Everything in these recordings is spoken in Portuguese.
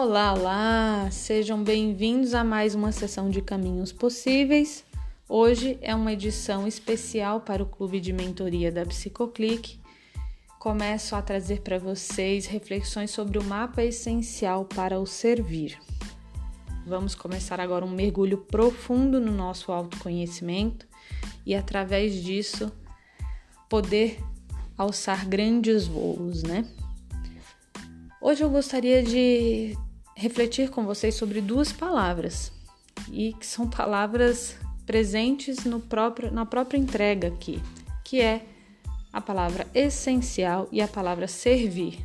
Olá, olá! Sejam bem-vindos a mais uma sessão de Caminhos Possíveis. Hoje é uma edição especial para o Clube de Mentoria da Psicoclick. Começo a trazer para vocês reflexões sobre o mapa essencial para o servir. Vamos começar agora um mergulho profundo no nosso autoconhecimento e, através disso, poder alçar grandes voos, né? Hoje eu gostaria de refletir com vocês sobre duas palavras e que são palavras presentes no próprio, na própria entrega aqui, que é a palavra essencial e a palavra servir.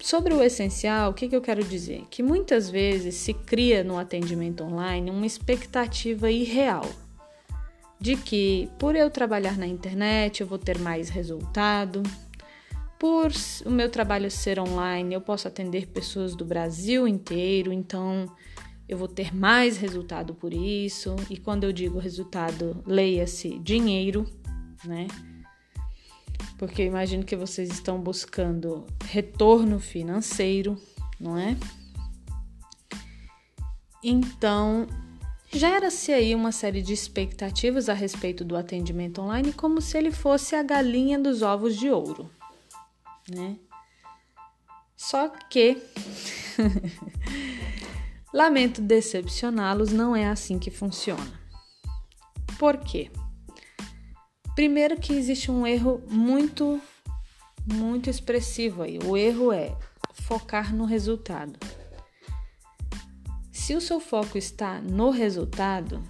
Sobre o essencial, o que, que eu quero dizer? Que muitas vezes se cria no atendimento online uma expectativa irreal de que por eu trabalhar na internet eu vou ter mais resultado, por o meu trabalho ser online, eu posso atender pessoas do Brasil inteiro, então eu vou ter mais resultado por isso. E quando eu digo resultado, leia-se dinheiro, né? Porque eu imagino que vocês estão buscando retorno financeiro, não é? Então, gera-se aí uma série de expectativas a respeito do atendimento online, como se ele fosse a galinha dos ovos de ouro né? Só que lamento decepcioná-los, não é assim que funciona. Por quê? Primeiro que existe um erro muito muito expressivo aí. O erro é focar no resultado. Se o seu foco está no resultado,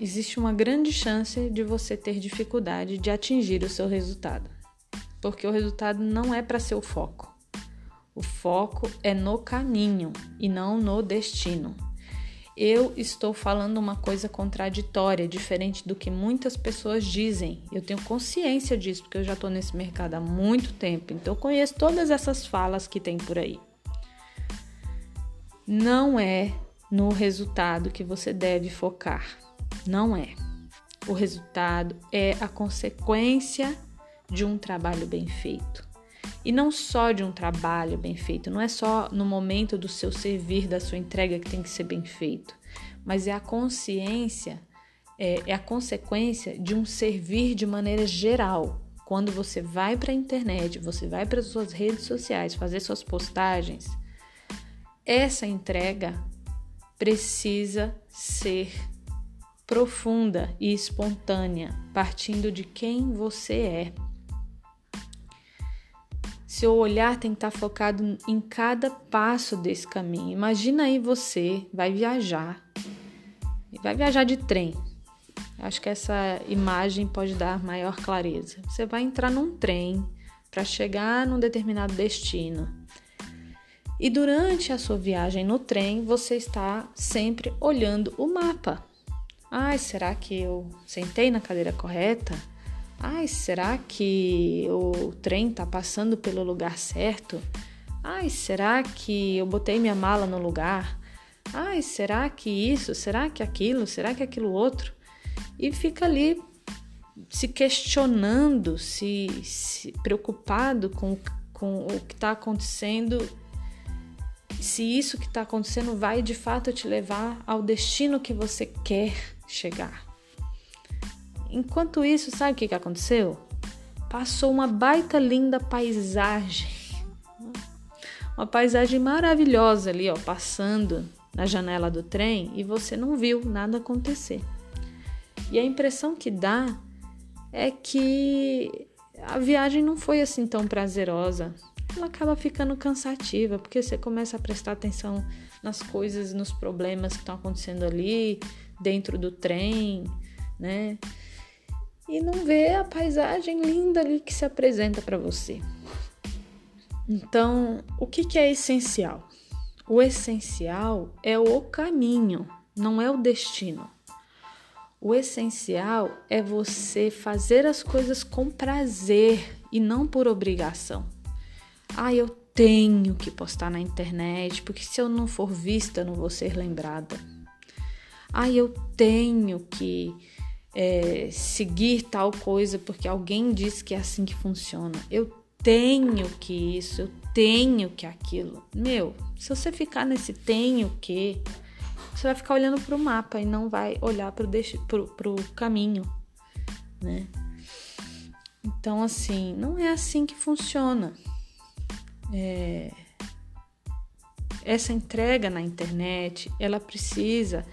existe uma grande chance de você ter dificuldade de atingir o seu resultado porque o resultado não é para ser o foco. O foco é no caminho e não no destino. Eu estou falando uma coisa contraditória, diferente do que muitas pessoas dizem. Eu tenho consciência disso, porque eu já estou nesse mercado há muito tempo, então eu conheço todas essas falas que tem por aí. Não é no resultado que você deve focar. Não é. O resultado é a consequência de um trabalho bem feito. E não só de um trabalho bem feito, não é só no momento do seu servir, da sua entrega que tem que ser bem feito, mas é a consciência, é, é a consequência de um servir de maneira geral. Quando você vai para a internet, você vai para as suas redes sociais fazer suas postagens, essa entrega precisa ser profunda e espontânea, partindo de quem você é. Seu olhar tem que estar focado em cada passo desse caminho. Imagina aí você vai viajar, vai viajar de trem. Acho que essa imagem pode dar maior clareza. Você vai entrar num trem para chegar num determinado destino. E durante a sua viagem no trem, você está sempre olhando o mapa. Ai, será que eu sentei na cadeira correta? Ai, será que o trem tá passando pelo lugar certo? Ai, será que eu botei minha mala no lugar? Ai, será que isso? Será que aquilo? Será que aquilo outro? E fica ali se questionando, se, se preocupado com, com o que está acontecendo, se isso que está acontecendo vai de fato te levar ao destino que você quer chegar. Enquanto isso, sabe o que, que aconteceu? Passou uma baita linda paisagem. Uma paisagem maravilhosa ali, ó, passando na janela do trem e você não viu nada acontecer. E a impressão que dá é que a viagem não foi assim tão prazerosa. Ela acaba ficando cansativa, porque você começa a prestar atenção nas coisas, nos problemas que estão acontecendo ali dentro do trem, né? E não vê a paisagem linda ali que se apresenta para você. Então, o que, que é essencial? O essencial é o caminho, não é o destino. O essencial é você fazer as coisas com prazer e não por obrigação. Ah, eu tenho que postar na internet, porque se eu não for vista, eu não vou ser lembrada. Ah, eu tenho que é, seguir tal coisa porque alguém disse que é assim que funciona. Eu tenho que isso, eu tenho que aquilo. Meu, se você ficar nesse tenho que, você vai ficar olhando para o mapa e não vai olhar para o caminho, né? Então, assim, não é assim que funciona. É... Essa entrega na internet, ela precisa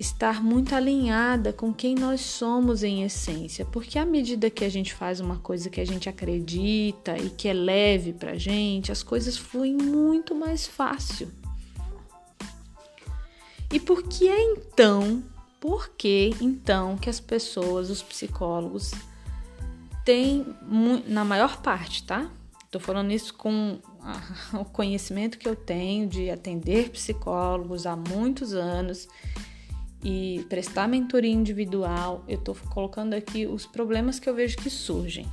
estar muito alinhada com quem nós somos em essência, porque à medida que a gente faz uma coisa que a gente acredita e que é leve pra gente, as coisas fluem muito mais fácil. E por que é então, por que então que as pessoas, os psicólogos, têm, na maior parte, tá? Tô falando isso com o conhecimento que eu tenho de atender psicólogos há muitos anos e prestar mentoria individual, eu estou colocando aqui os problemas que eu vejo que surgem.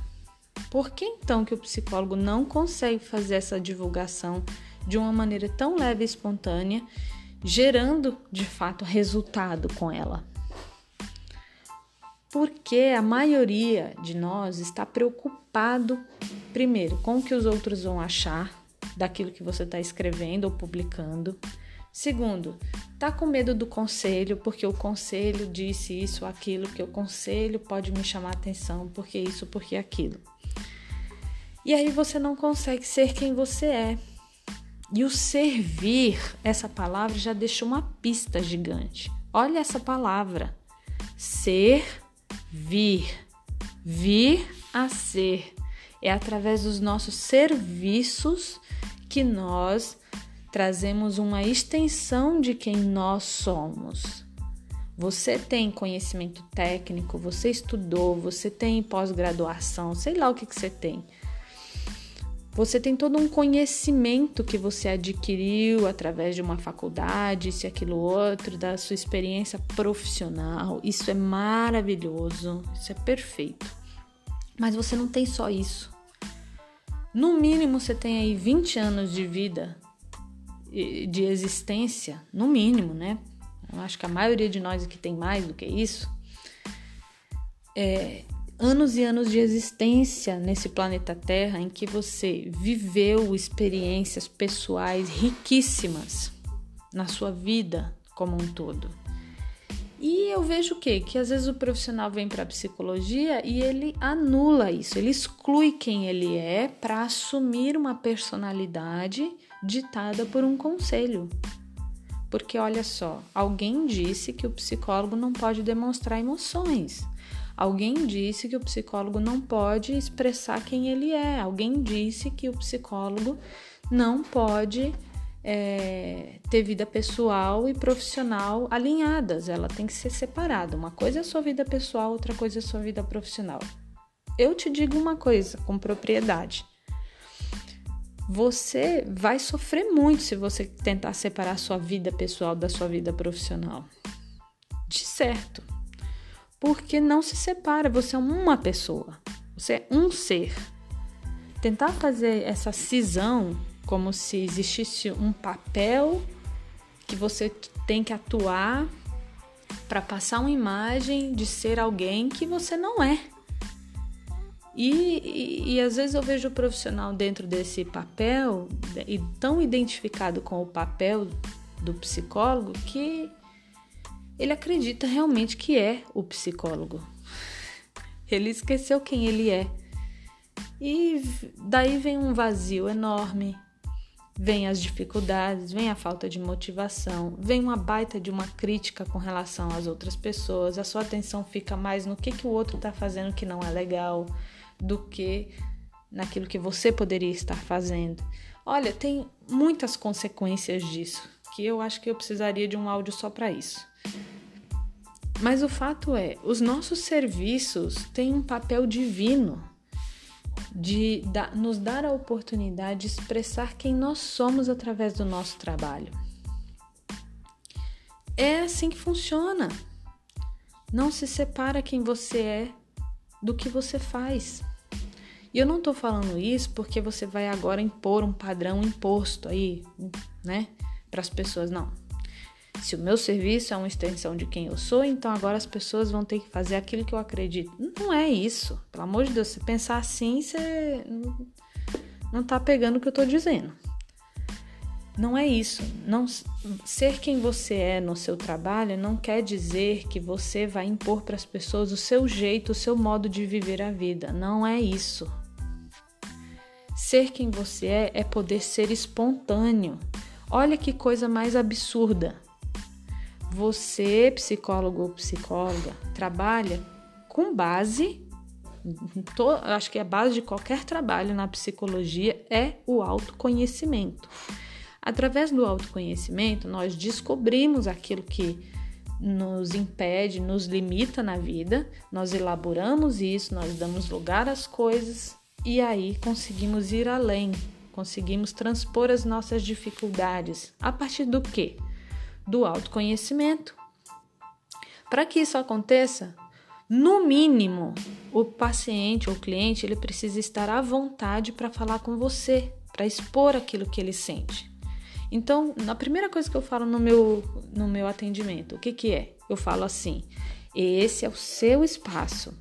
Por que então que o psicólogo não consegue fazer essa divulgação de uma maneira tão leve e espontânea, gerando de fato resultado com ela? Porque a maioria de nós está preocupado, primeiro, com o que os outros vão achar daquilo que você está escrevendo ou publicando. Segundo, tá com medo do conselho porque o conselho disse isso aquilo, que o conselho pode me chamar atenção porque isso, porque aquilo. E aí você não consegue ser quem você é. E o servir, essa palavra já deixa uma pista gigante. Olha essa palavra. Ser, vir. Vir a ser. É através dos nossos serviços que nós trazemos uma extensão de quem nós somos. Você tem conhecimento técnico, você estudou, você tem pós-graduação, sei lá o que, que você tem. Você tem todo um conhecimento que você adquiriu através de uma faculdade, isso e aquilo outro, da sua experiência profissional. Isso é maravilhoso, isso é perfeito. Mas você não tem só isso. No mínimo, você tem aí 20 anos de vida de existência, no mínimo, né? Eu acho que a maioria de nós aqui tem mais do que isso. É, anos e anos de existência nesse planeta Terra em que você viveu experiências pessoais riquíssimas na sua vida como um todo. E eu vejo o quê? Que às vezes o profissional vem para a psicologia e ele anula isso, ele exclui quem ele é para assumir uma personalidade ditada por um conselho. Porque olha só, alguém disse que o psicólogo não pode demonstrar emoções. Alguém disse que o psicólogo não pode expressar quem ele é. Alguém disse que o psicólogo não pode é, ter vida pessoal e profissional alinhadas. Ela tem que ser separada. Uma coisa é sua vida pessoal, outra coisa é sua vida profissional. Eu te digo uma coisa com propriedade você vai sofrer muito se você tentar separar sua vida pessoal da sua vida profissional. De certo. Porque não se separa, você é uma pessoa, você é um ser. Tentar fazer essa cisão como se existisse um papel que você tem que atuar para passar uma imagem de ser alguém que você não é. E, e, e, às vezes eu vejo o profissional dentro desse papel e tão identificado com o papel do psicólogo que ele acredita realmente que é o psicólogo. Ele esqueceu quem ele é. E daí vem um vazio enorme, vem as dificuldades, vem a falta de motivação, vem uma baita de uma crítica com relação às outras pessoas, a sua atenção fica mais no que, que o outro está fazendo que não é legal do que naquilo que você poderia estar fazendo. Olha, tem muitas consequências disso, que eu acho que eu precisaria de um áudio só para isso. Mas o fato é, os nossos serviços têm um papel divino de da, nos dar a oportunidade de expressar quem nós somos através do nosso trabalho. É assim que funciona. Não se separa quem você é do que você faz. E eu não estou falando isso porque você vai agora impor um padrão imposto aí, né, para as pessoas, não. Se o meu serviço é uma extensão de quem eu sou, então agora as pessoas vão ter que fazer aquilo que eu acredito. Não é isso. Pelo amor de Deus, se pensar assim, você não tá pegando o que eu tô dizendo. Não é isso. Não ser quem você é no seu trabalho não quer dizer que você vai impor para as pessoas o seu jeito, o seu modo de viver a vida. Não é isso. Ser quem você é é poder ser espontâneo. Olha que coisa mais absurda. Você, psicólogo ou psicóloga, trabalha com base, acho que a base de qualquer trabalho na psicologia é o autoconhecimento. Através do autoconhecimento, nós descobrimos aquilo que nos impede, nos limita na vida, nós elaboramos isso, nós damos lugar às coisas e aí conseguimos ir além, conseguimos transpor as nossas dificuldades. A partir do quê? Do autoconhecimento. Para que isso aconteça, no mínimo, o paciente ou cliente ele precisa estar à vontade para falar com você, para expor aquilo que ele sente. Então, a primeira coisa que eu falo no meu, no meu atendimento, o que, que é? Eu falo assim: esse é o seu espaço.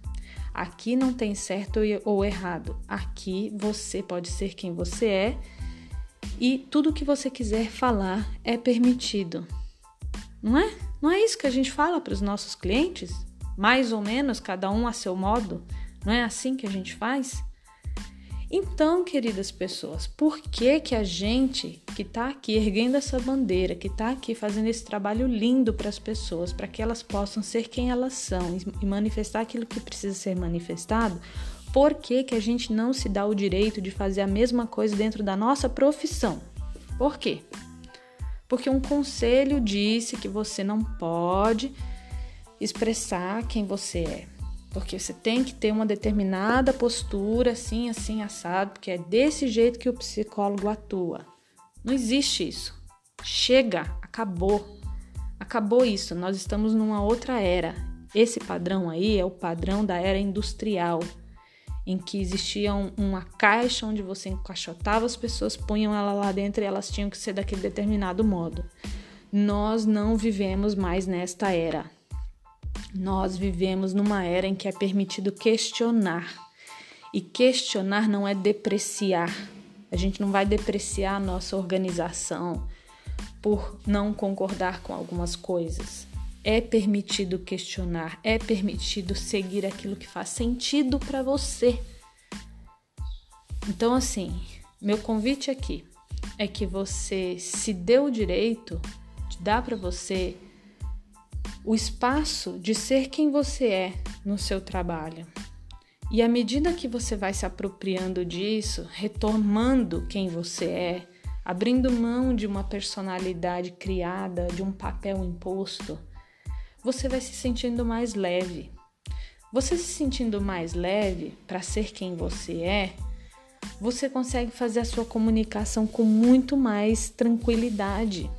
Aqui não tem certo ou errado. Aqui você pode ser quem você é e tudo que você quiser falar é permitido. Não é? Não é isso que a gente fala para os nossos clientes? Mais ou menos, cada um a seu modo? Não é assim que a gente faz? Então, queridas pessoas, por que que a gente que está aqui erguendo essa bandeira, que está aqui fazendo esse trabalho lindo para as pessoas, para que elas possam ser quem elas são e manifestar aquilo que precisa ser manifestado, por que que a gente não se dá o direito de fazer a mesma coisa dentro da nossa profissão? Por quê? Porque um conselho disse que você não pode expressar quem você é porque você tem que ter uma determinada postura, assim, assim, assado, porque é desse jeito que o psicólogo atua. Não existe isso. Chega, acabou. Acabou isso. Nós estamos numa outra era. Esse padrão aí é o padrão da era industrial, em que existia uma caixa onde você encaixotava as pessoas, punham ela lá dentro e elas tinham que ser daquele determinado modo. Nós não vivemos mais nesta era. Nós vivemos numa era em que é permitido questionar. E questionar não é depreciar. A gente não vai depreciar a nossa organização por não concordar com algumas coisas. É permitido questionar, é permitido seguir aquilo que faz sentido para você. Então, assim, meu convite aqui é que você se dê o direito de dar para você o espaço de ser quem você é no seu trabalho. E à medida que você vai se apropriando disso, retomando quem você é, abrindo mão de uma personalidade criada, de um papel imposto, você vai se sentindo mais leve. Você se sentindo mais leve para ser quem você é, você consegue fazer a sua comunicação com muito mais tranquilidade,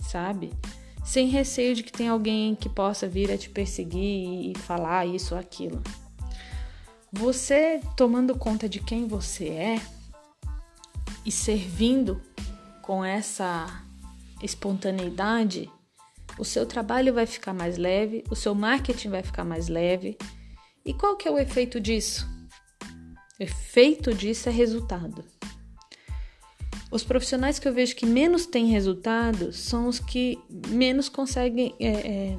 sabe? sem receio de que tem alguém que possa vir a te perseguir e falar isso ou aquilo. Você tomando conta de quem você é e servindo com essa espontaneidade, o seu trabalho vai ficar mais leve, o seu marketing vai ficar mais leve. E qual que é o efeito disso? O efeito disso é resultado. Os profissionais que eu vejo que menos têm resultado são os que menos conseguem. É, é,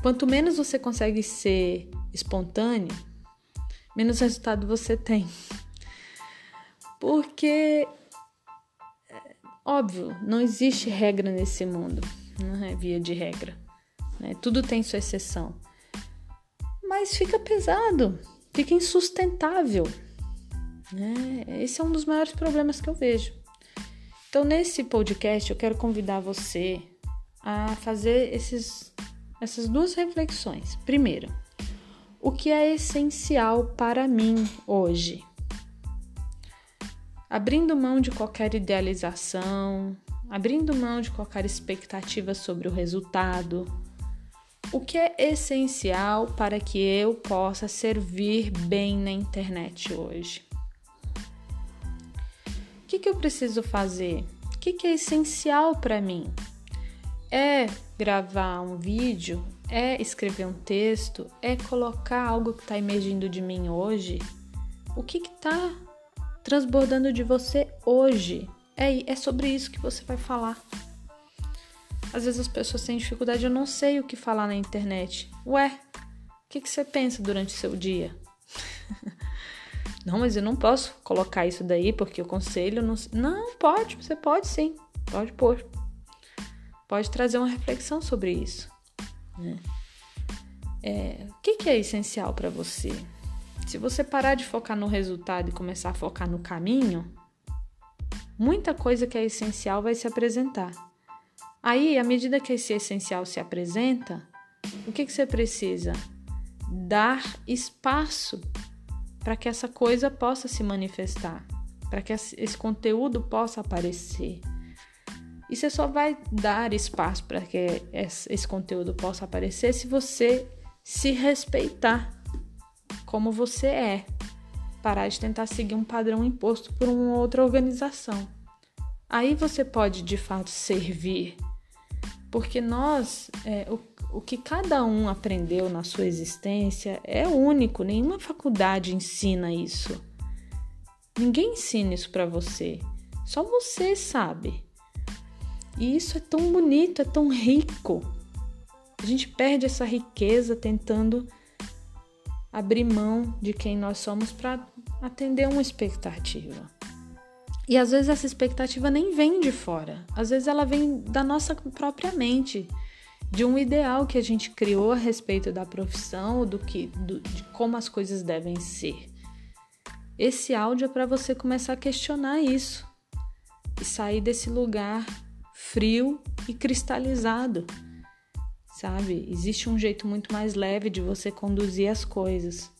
quanto menos você consegue ser espontâneo, menos resultado você tem. Porque, é, óbvio, não existe regra nesse mundo, não é via de regra. Né? Tudo tem sua exceção. Mas fica pesado, fica insustentável. Né? Esse é um dos maiores problemas que eu vejo. Então, nesse podcast, eu quero convidar você a fazer esses, essas duas reflexões. Primeiro, o que é essencial para mim hoje? Abrindo mão de qualquer idealização, abrindo mão de qualquer expectativa sobre o resultado, o que é essencial para que eu possa servir bem na internet hoje? que, que eu preciso fazer? O que, que é essencial para mim? É gravar um vídeo? É escrever um texto? É colocar algo que está emergindo de mim hoje? O que está transbordando de você hoje? É, é sobre isso que você vai falar. Às vezes as pessoas têm dificuldade, eu não sei o que falar na internet. Ué, o que, que você pensa durante o seu dia? não, mas eu não posso colocar isso daí porque o conselho não. Não, pode, você pode sim, pode pôr. Pode trazer uma reflexão sobre isso. Né? É, o que, que é essencial para você? Se você parar de focar no resultado e começar a focar no caminho, muita coisa que é essencial vai se apresentar. Aí, à medida que esse essencial se apresenta, o que, que você precisa? Dar espaço para que essa coisa possa se manifestar, para que esse conteúdo possa aparecer. E você só vai dar espaço para que esse conteúdo possa aparecer se você se respeitar como você é. Parar de tentar seguir um padrão imposto por uma outra organização. Aí você pode de fato servir. Porque nós, é, o, o que cada um aprendeu na sua existência é único, nenhuma faculdade ensina isso. Ninguém ensina isso para você, só você sabe. E isso é tão bonito, é tão rico. A gente perde essa riqueza tentando abrir mão de quem nós somos para atender uma expectativa. E às vezes essa expectativa nem vem de fora, às vezes ela vem da nossa própria mente, de um ideal que a gente criou a respeito da profissão, do que, do, de como as coisas devem ser. Esse áudio é para você começar a questionar isso e sair desse lugar frio e cristalizado sabe? Existe um jeito muito mais leve de você conduzir as coisas.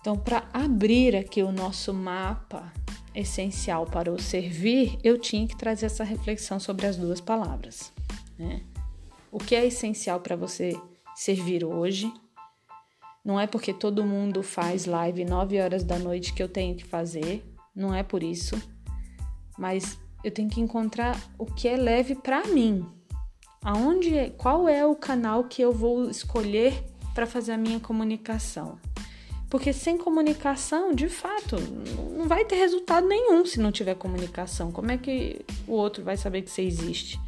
Então, para abrir aqui o nosso mapa essencial para o servir, eu tinha que trazer essa reflexão sobre as duas palavras. Né? O que é essencial para você servir hoje? Não é porque todo mundo faz live 9 horas da noite que eu tenho que fazer, não é por isso, mas eu tenho que encontrar o que é leve para mim, aonde, qual é o canal que eu vou escolher para fazer a minha comunicação. Porque sem comunicação, de fato, não vai ter resultado nenhum se não tiver comunicação. Como é que o outro vai saber que você existe?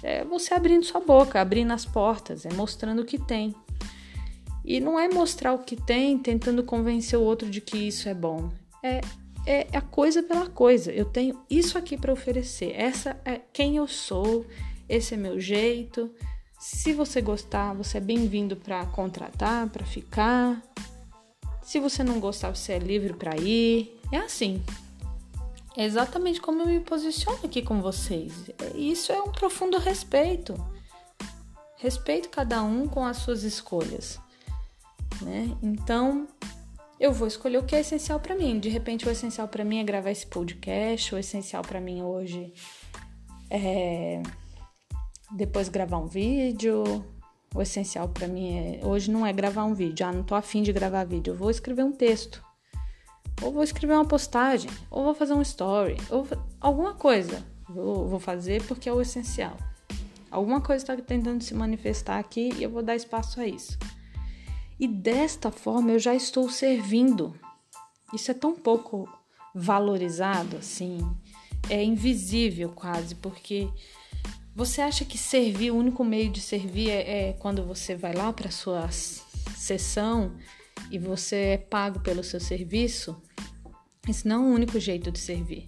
É você abrindo sua boca, abrindo as portas, é mostrando o que tem. E não é mostrar o que tem tentando convencer o outro de que isso é bom. É, é a coisa pela coisa. Eu tenho isso aqui para oferecer. Essa é quem eu sou, esse é meu jeito. Se você gostar, você é bem-vindo para contratar, para ficar. Se você não gostar, você é livre para ir. É assim. É exatamente como eu me posiciono aqui com vocês. Isso é um profundo respeito. Respeito cada um com as suas escolhas, né? Então, eu vou escolher o que é essencial para mim. De repente, o essencial para mim é gravar esse podcast, o essencial para mim hoje é depois gravar um vídeo. O essencial para mim é hoje não é gravar um vídeo, ah, não tô afim de gravar vídeo, eu vou escrever um texto. Ou vou escrever uma postagem, ou vou fazer um story, ou alguma coisa. Vou, vou fazer porque é o essencial. Alguma coisa está tentando se manifestar aqui e eu vou dar espaço a isso. E desta forma eu já estou servindo. Isso é tão pouco valorizado assim, é invisível quase, porque você acha que servir, o único meio de servir é, é quando você vai lá para sua sessão e você é pago pelo seu serviço? Esse não é o único jeito de servir.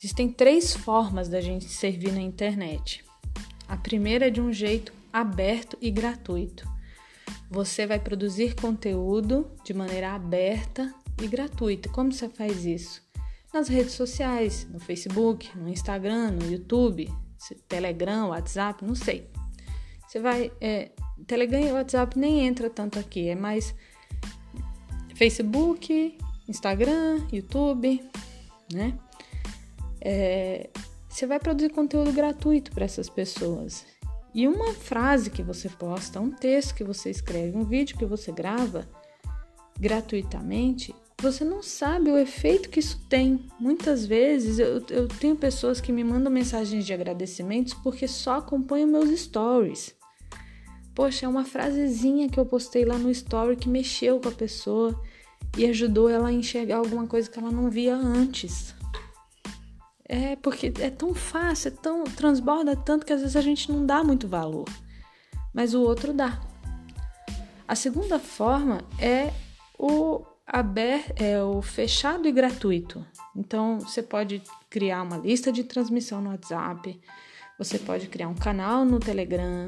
Existem três formas da gente servir na internet. A primeira é de um jeito aberto e gratuito. Você vai produzir conteúdo de maneira aberta e gratuita. Como você faz isso? Nas redes sociais, no Facebook, no Instagram, no YouTube, Telegram, WhatsApp, não sei. Você vai. É, Telegram e WhatsApp nem entra tanto aqui, é mais Facebook, Instagram, YouTube, né? É, você vai produzir conteúdo gratuito para essas pessoas. E uma frase que você posta, um texto que você escreve, um vídeo que você grava gratuitamente você não sabe o efeito que isso tem. Muitas vezes eu, eu tenho pessoas que me mandam mensagens de agradecimentos porque só acompanham meus stories. Poxa, é uma frasezinha que eu postei lá no story que mexeu com a pessoa e ajudou ela a enxergar alguma coisa que ela não via antes. É porque é tão fácil, é tão transborda tanto que às vezes a gente não dá muito valor, mas o outro dá. A segunda forma é o aberto, é o fechado e gratuito. Então você pode criar uma lista de transmissão no WhatsApp, você pode criar um canal no Telegram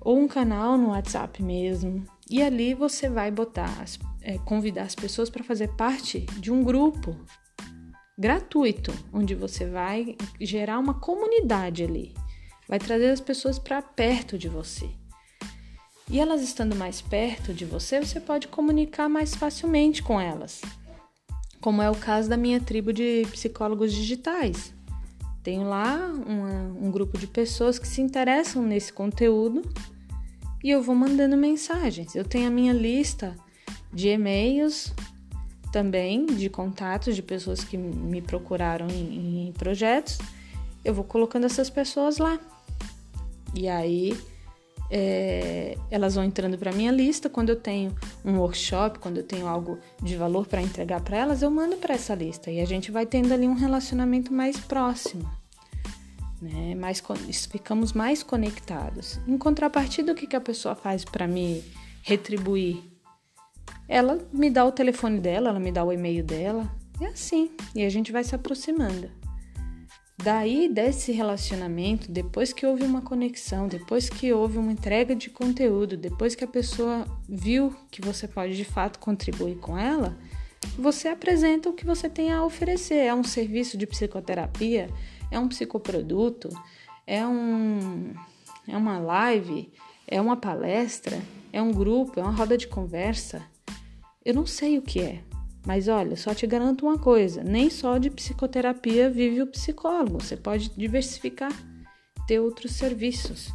ou um canal no WhatsApp mesmo. E ali você vai botar, é, convidar as pessoas para fazer parte de um grupo gratuito, onde você vai gerar uma comunidade ali, vai trazer as pessoas para perto de você. E elas estando mais perto de você, você pode comunicar mais facilmente com elas. Como é o caso da minha tribo de psicólogos digitais. Tenho lá uma, um grupo de pessoas que se interessam nesse conteúdo e eu vou mandando mensagens. Eu tenho a minha lista de e-mails também, de contatos de pessoas que me procuraram em, em projetos. Eu vou colocando essas pessoas lá. E aí é, elas vão entrando para minha lista. Quando eu tenho um workshop, quando eu tenho algo de valor para entregar para elas, eu mando para essa lista e a gente vai tendo ali um relacionamento mais próximo. Né? Mais, ficamos mais conectados. Em contrapartida, o que, que a pessoa faz para me retribuir? Ela me dá o telefone dela, ela me dá o e-mail dela, é assim, e a gente vai se aproximando. Daí, desse relacionamento, depois que houve uma conexão, depois que houve uma entrega de conteúdo, depois que a pessoa viu que você pode de fato contribuir com ela, você apresenta o que você tem a oferecer. É um serviço de psicoterapia, é um psicoproduto, é, um, é uma live, é uma palestra, é um grupo, é uma roda de conversa. Eu não sei o que é, mas olha, só te garanto uma coisa: nem só de psicoterapia vive o psicólogo. Você pode diversificar, ter outros serviços,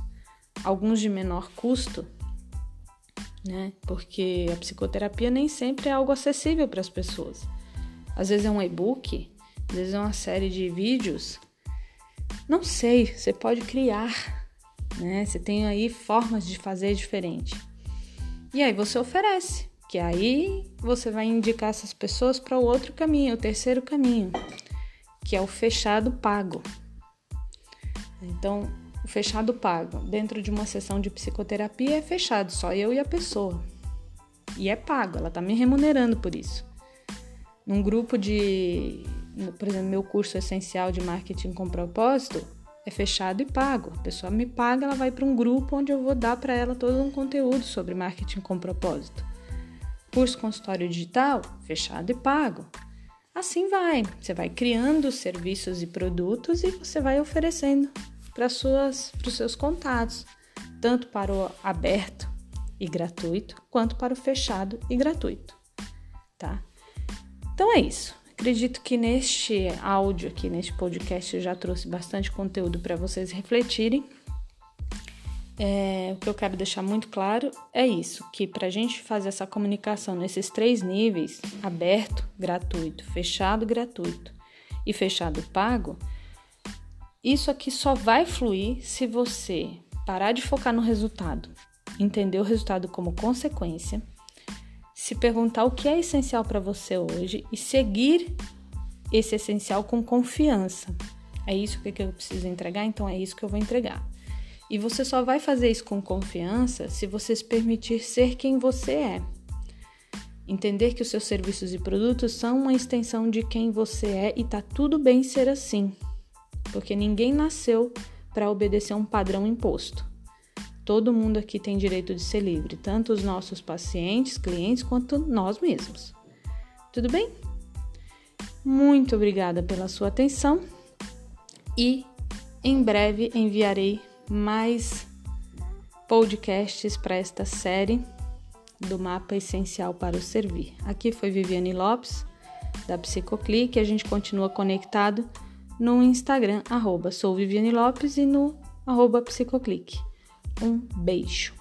alguns de menor custo, né? Porque a psicoterapia nem sempre é algo acessível para as pessoas. Às vezes é um e-book, às vezes é uma série de vídeos. Não sei, você pode criar, né? Você tem aí formas de fazer diferente. E aí você oferece que aí você vai indicar essas pessoas para o outro caminho, o terceiro caminho, que é o fechado pago. Então, o fechado pago dentro de uma sessão de psicoterapia é fechado, só eu e a pessoa. E é pago, ela está me remunerando por isso. Num grupo de, por exemplo, meu curso essencial de marketing com propósito, é fechado e pago. A pessoa me paga, ela vai para um grupo onde eu vou dar para ela todo um conteúdo sobre marketing com propósito. Curso consultório digital, fechado e pago. Assim vai, você vai criando serviços e produtos e você vai oferecendo para suas para os seus contatos, tanto para o aberto e gratuito, quanto para o fechado e gratuito, tá? Então é isso. Acredito que neste áudio aqui, neste podcast, eu já trouxe bastante conteúdo para vocês refletirem é, o que eu quero deixar muito claro é isso: que para a gente fazer essa comunicação nesses três níveis aberto, gratuito, fechado, gratuito e fechado pago isso aqui só vai fluir se você parar de focar no resultado, entender o resultado como consequência, se perguntar o que é essencial para você hoje e seguir esse essencial com confiança. É isso que eu preciso entregar, então é isso que eu vou entregar. E você só vai fazer isso com confiança se você se permitir ser quem você é. Entender que os seus serviços e produtos são uma extensão de quem você é e tá tudo bem ser assim. Porque ninguém nasceu para obedecer um padrão imposto. Todo mundo aqui tem direito de ser livre, tanto os nossos pacientes, clientes, quanto nós mesmos. Tudo bem? Muito obrigada pela sua atenção e em breve enviarei mais podcasts para esta série do Mapa Essencial para o Servir. Aqui foi Viviane Lopes, da Psicoclique. A gente continua conectado no Instagram, arroba sou Viviane Lopes, e no arroba Psicoclique. Um beijo.